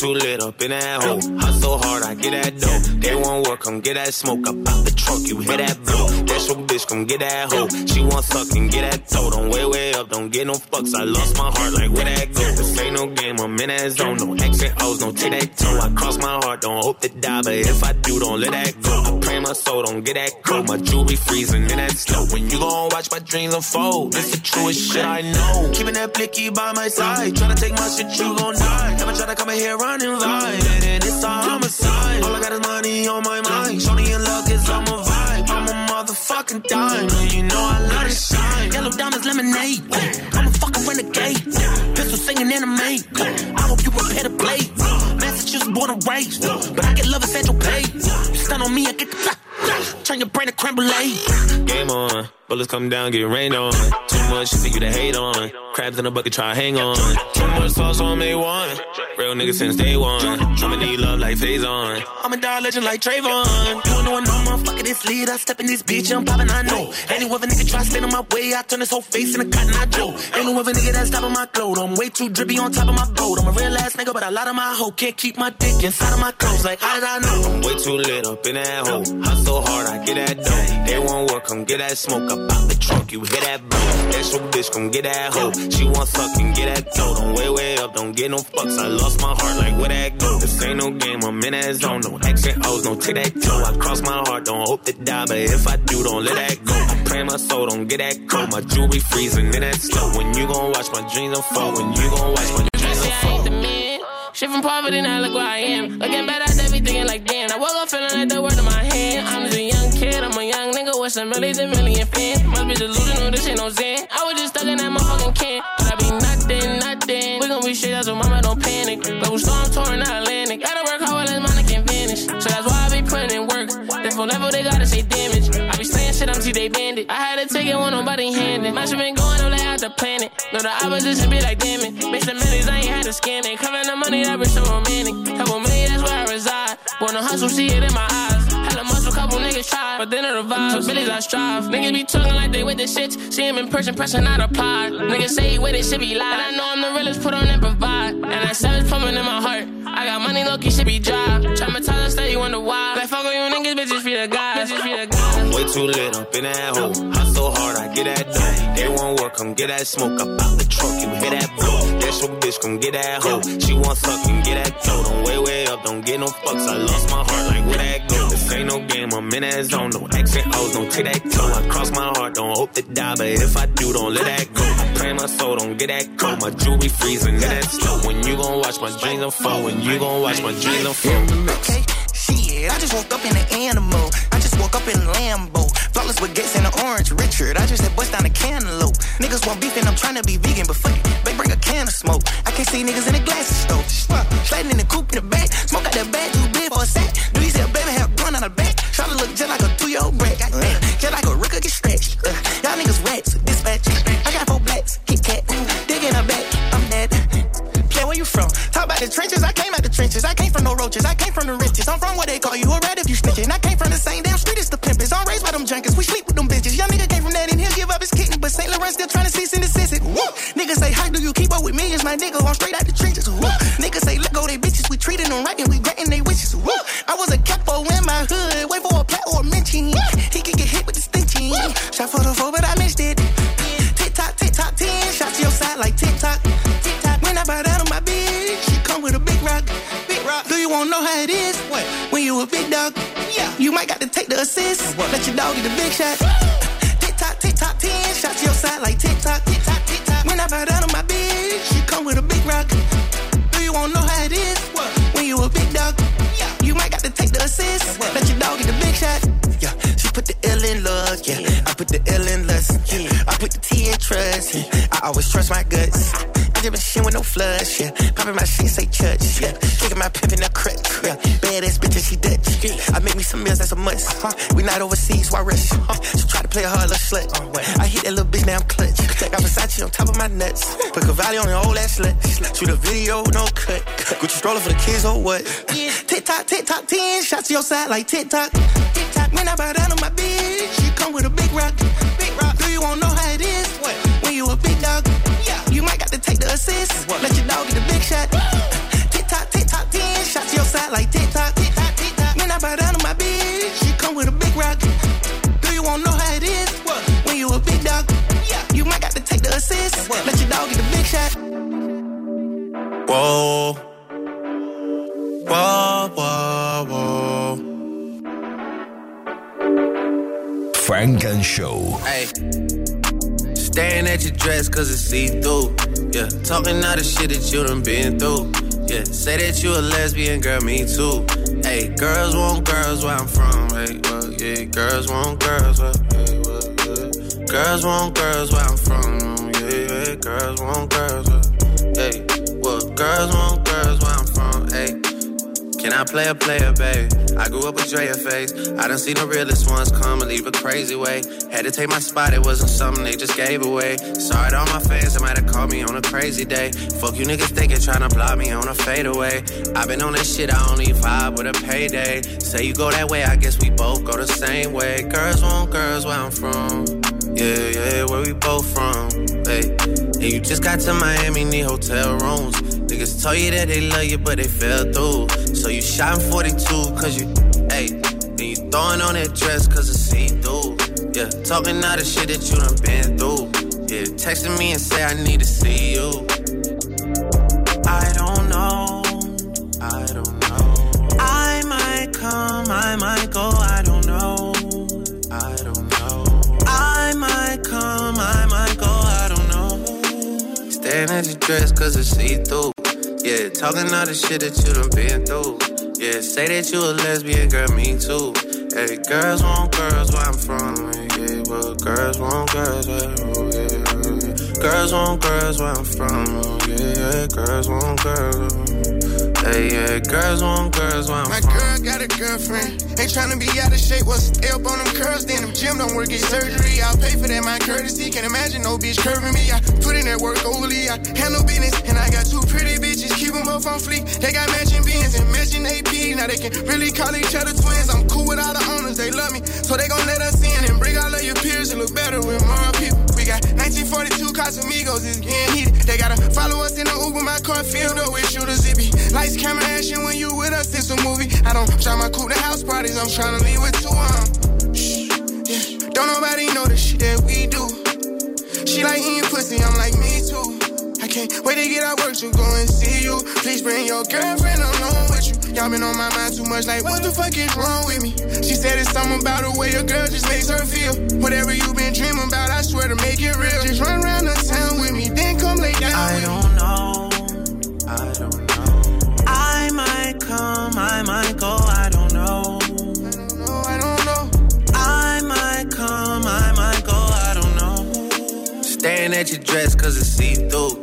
Too lit up in that hole. Hustle hard, I get that dough. They want work, come get that smoke. Up out the trunk, you hear that blow. That's your bitch, come get that hoe. She want suck and get that toe. Don't way, way up, don't get no fucks. I lost my heart, like where that go? This ain't no game, I'm in that zone. No X and O's, don't take that toe. I cross my heart, don't hope to die. But if I do, don't let that go. I pray my soul, don't get that go. My jewelry freezing in that slow. When you gon' watch my dreams unfold, this the truest shit I know. Keeping that blicky by my side. Tryna take my shit, you gon' die. Never try to come in here running live. And it's a homicide. All I got is money on my mind. Shorty in love, cause I'm a vibe. I'm a motherfucking dime. You know I love to shine. Yellow diamonds, lemonade. I'm a fucking renegade. Pistol singing anime. I hope you prepare to play. Massachusetts born and raised. But I get love at Central Pay. You stun on me, I get the Turn your brain to creme brulee. Game on. Bullets come down, get rained on. Too much for you to hate on. Crabs in a bucket, try hang on. Too much sauce on me one. Real nigga since day one. I'ma need love like phase on. I'm a dog legend like Trayvon. Don't know know, motherfucker, this lead. I step in this bitch, I'm popping, I know. Any no other nigga try stand on my way. I turn this whole face in a cotton I Joe. Ain't no other nigga that's stopping my clothes. I'm way too drippy on top of my boat. I'm a real ass nigga, but a lot of my hoe can't keep my dick inside of my clothes. Like, how did I know? I'm way too lit up in that hole. Hustle hard, I get that dough. They won't work, come get that smoke up out the trunk. You hear that blow. That's your bitch, come get that hoe. She want suck and get that toe. Don't way, way up, don't get no fucks. I lost my heart, like where that go? This ain't no game, I'm in that zone. No X and O's, no take that toe. I cross my heart, don't hope to die, but if I do, don't let that go. I pray my soul, don't get that cold. My jewelry freezing in that slow. When you gon' watch my dreams unfold, when you gon' watch my dreams unfold. Shit from poverty, now look where I am. Looking at that, be thinking like, damn. I woke up feeling like the word in my hand. I'm just nigga some millions and million fans. Must be delusional, this ain't no Zen. I was just stuck in that motherfucking can. But I be nothing, nothing. We gon' be shit, straight, so mama don't panic. We storm touring out Atlantic. Gotta work hard while this money can vanish. So that's why I be putting in work. Therefore, level, they gotta say damage. I be saying shit, I'm see they bandit. I had to take it when nobody handed. My shit been going up like out the planet. No, the opposition be like, damn it. Make some millions, I ain't had to scam it. Covering the money that be so romantic. Couple million, that's where I reside. Wanna hustle, see it in my eyes. Couple niggas try, but then it revives. For billies, I strive. Niggas be talking like they with the shits. See him in person, pressing not apply. Niggas say he with it, shit be lie. And I know I'm the realest, put on and provide. And that savage pumping in my heart. I got money, low key, shit be dry. Traumatized, steady, wonder why. Like, fuck all you niggas, bitches, be the guys. Bitches, be the guys. Way too lit up in that hole. Hustle hard, I get that dough. They won't work, come get that smoke up out the truck. You hear that blow. That's your bitch, come get that hoe. She want suck and get that dough. Don't way, way up, don't get no fucks. I lost my heart, like where that go? Ain't no game, I'm in that zone. No X and O's, don't take that toe. I cross my heart, don't hope to die, but if I do, don't let that go. I pray my soul, don't get that cold. My jewelry freezing in that slow. When you gon' watch my dreams unfold, when you gon' watch my dreams unfold. Okay, shit, I just woke up in an animal. I just woke up in Lambo. Flawless with gates and an orange Richard. I just had bust down a cantaloupe. Niggas want beef and I'm trying to be vegan, but fuck it, they bring a can of smoke. I can't see niggas in the glasses stove. Sliding in the coupe in the back. Smoke out that bag too big for a sack. Just like a. Goddamn, just like a rookie get stretched. Uh, y'all niggas rats, dispatch. I got four blacks, Kit Kat. Dig in her back, I'm dead. Play where you from? Talk about the trenches. I came out the trenches. I came from no roaches. I came from the riches. I'm from where they call you a rat if you snitching. I came from the same damn street as the pimpers. I'm raised by them junkers. We sleep with them bitches. Young nigga came from that and he'll give up his kitten. But St. Laurent still trying to cease and desist it. Woo! Niggas say, how do you keep up with millions? My nigga, I'm straight out the trenches. Woo! Niggas say, let go they bitches. We treated them right and we granting Big rock. Do you wanna know how it is? What? When you a big dog, yeah. You might got to take the assist. Let your dog get the big shot. Tick tock, tick tock, 10. Shot to your side like tick tock. Tick tock, tick tock. When I bow down on my bitch, she come with a big rock. Do you wanna know how it is? What? When you a big dog, yeah. You might got to take the assist. Let your dog get the big shot. Yeah, she put the L in love, yeah. I put the L in lust, yeah. I put the T in trust, yeah. I always trust my guts. I just been shit with no flush, yeah. Popping my shit, say church, yeah. Kicking my pimp in the crutch, yeah. Badass bitch and she Dutch, yeah. I make me some meals, that's a must. Uh-huh. We not overseas, why rush? Uh, she try to play a hard little slut. I hit that little bitch, now I'm clutch. Got Versace on top of my nuts. Put Cavalli on your old ass slut. Shoot a video, no cut. Gucci stroller for the kids, or what? Tick tock, tick tock, 10. Shots to your side like tick tock. Tick tock, when I bow down on my bitch, she come with a big rock. Big rock. Do you wanna know how it is? What? When you a big dog, yeah. You might got to take the assist. Let your dog get the big shot. Tick tock, tick tock, 10. Shots to your side like tick tock. Tick tock, tick tock. When I bow down on my bitch, she come with a big rock. Do you wanna know how it is? What? When you a big dog, yeah. You might got to take the assist. Let your dog get the big shot. Whoa. Whoa, whoa, whoa. Funk and Show. Hey. Staring at your dress cause it's see-through. Yeah, talking all the shit that you done been through. Yeah, say that you a lesbian, girl, me too. Hey, girls want girls where I'm from. Hey, well, yeah, girls want girls where, hey, well, yeah. Girls want girls where I'm from. Yeah, yeah, girls want girls where, hey, well, girls want can I play a player, babe? I grew up with Drea face. I done seen the realest ones come and leave a crazy way. Had to take my spot, it wasn't something they just gave away. Sorry to all my fans, they might have called me on a crazy day. Fuck you niggas thinking, trying to block me on a fadeaway. i been on this shit, I only vibe with a payday. Say you go that way, I guess we both go the same way. Girls want girls where I'm from. Yeah, yeah, where we both from. Hey, and you just got to Miami, need hotel rooms. Niggas told you that they love you, but they fell through. So you shot 42, cause you, hey, then you throwing on that dress, cause it's see through. Yeah, talking all the shit that you done been through. Yeah, texting me and say I need to see you. I don't know. I don't know. I might come, I might go, I don't know. I don't know. I might come, I might go, I don't know. Staying at your dress cause it's see through. Yeah, talking all the shit that you done been through. Yeah, say that you a lesbian, girl, me too. Hey, girls want girls where I'm from. Yeah, well, girls want girls where, oh, yeah. Girls want girls where I'm from. Oh, yeah, girls want girls. Hey, yeah, girls want girls want My girl got a girlfriend. Ain't tryna be out of shape. What's the up on them curls? Then them gym don't work, get surgery. I'll pay for that, my courtesy. Can't imagine no bitch curving me. I put in that work overly. I handle business. And I got two pretty bitches. Up on fleek. They got matching beans and matching AP. Now they can really call each other twins. I'm cool with all the owners. They love me. So they gon' let us in and bring all of your peers and look better with more people. We got 1942 Casamigos. It's getting heated. They gotta follow us in the Uber. My car filled up with shooters. It be lights, camera, action when you with us. It's a movie. I don't try my cool to house parties. I'm trying to leave with two. Shh, yeah. Don't nobody know the shit that we do. She like eating pussy. I'm like me too. I can't wait to get out work to go and see you. Please bring your girlfriend along with you. Y'all been on my mind too much. Like what the fuck is wrong with me? She said it's something about the way a girl just makes her feel. Whatever you been dreaming about, I swear to make it real. Just run around the town with me, then come lay down. I with don't know. I don't know. I might come, I might go, I don't know. I don't know, I don't know. I might come, I might go, I don't know. Staring at your dress cause it's see through.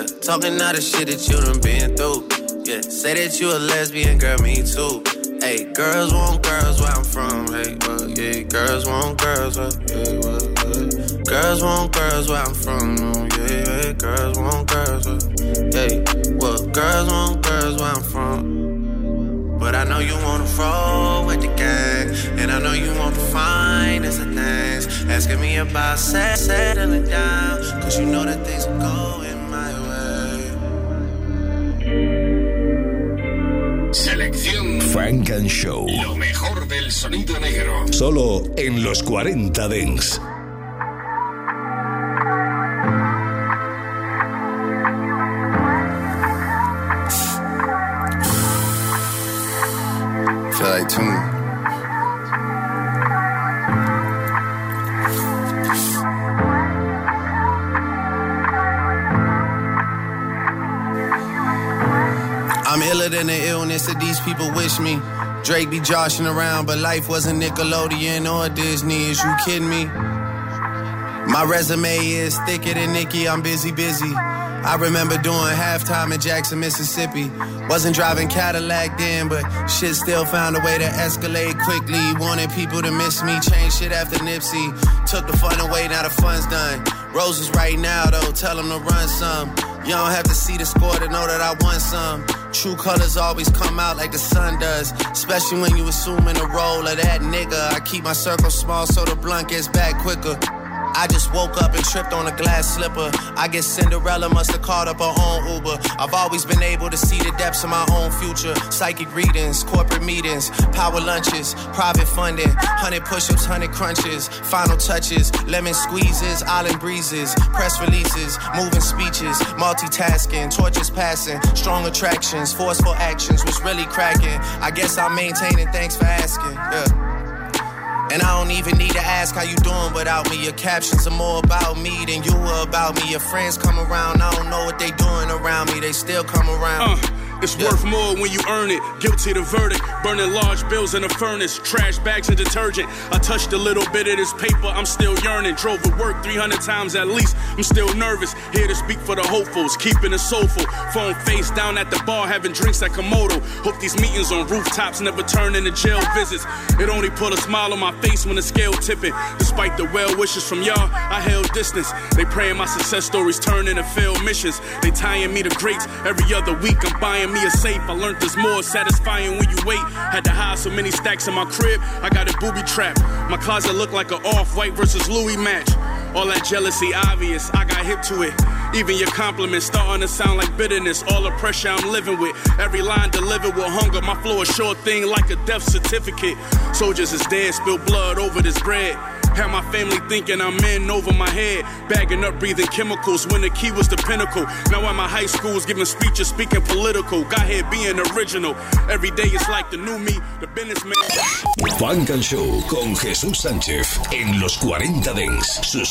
Yeah, talking all the shit that you done been through. Yeah, say that you a lesbian, girl, me too. Hey, girls want girls where I'm from. Hey, well, yeah, girls want girls where, yeah, well, yeah. Girls want girls where I'm from. Oh, yeah, yeah, girls want girls where, hey, well, girls want girls where I'm from. But I know you wanna roll with the gang, and I know you want the finest of things. Asking me about set, settling down, cause you know that things are going Frank and Show. Lo mejor del sonido negro. Solo en los 40 Dents. These people wish me. Drake be joshing around, but life wasn't Nickelodeon or Disney. Is you kidding me? My resume is thicker than Nicki. I'm busy, busy. I remember doing halftime in Jackson, Mississippi. Wasn't driving Cadillac then, but shit still found a way to escalate quickly. Wanted people to miss me, changed shit after Nipsey. Took the fun away, now the fun's done. Roses right now, though, tell them to run some. You don't have to see the score to know that I won some. True colors always come out like the sun does. Especially when you assuming the role of that nigga. I keep my circle small so the blunt gets back quicker. I just woke up and tripped on a glass slipper. I guess Cinderella must have called up her own Uber. I've always been able to see the depths of my own future. Psychic readings, corporate meetings, power lunches, private funding, 100 push ups, 100 crunches, final touches, lemon squeezes, island breezes, press releases, moving speeches, multitasking, torches passing, strong attractions, forceful actions, what's really cracking. I guess I'm maintaining, thanks for asking. Yeah. And I don't even need to ask how you doing without me. Your captions are more about me than you were about me. Your friends come around, I don't know what they doing around me. They still come around. Uh. It's worth more when you earn it. Guilty to verdict. Burning large bills in a furnace. Trash bags and detergent. I touched a little bit of this paper. I'm still yearning. Drove to work 300 times at least. I'm still nervous. Here to speak for the hopefuls. Keeping it soulful. Phone face down at the bar. Having drinks at Komodo. Hope these meetings on rooftops never turn into jail visits. It only put a smile on my face when the scale tipping. Despite the well wishes from y'all, I held distance. They praying my success stories turn into failed missions. They tying me to greats. Every other week I'm buying me a safe. I learned there's more satisfying when you wait. Had to hide so many stacks in my crib, I got a booby trapped. My closet looked like an off white versus Louis match. All that jealousy obvious, I got hip to it. Even your compliments starting to sound like bitterness. All the pressure I'm living with. Every line delivered with hunger. My flow a short thing like a death certificate. Soldiers is dead, spill blood over this bread. Had my family thinking I'm in over my head. Bagging up, breathing chemicals when the key was the pinnacle. Now at my high schools, giving speeches, speaking political. Got here being original. Every day it's like the new me, the businessman. Funk and Show con Jesús Sánchez en los 40 Dance.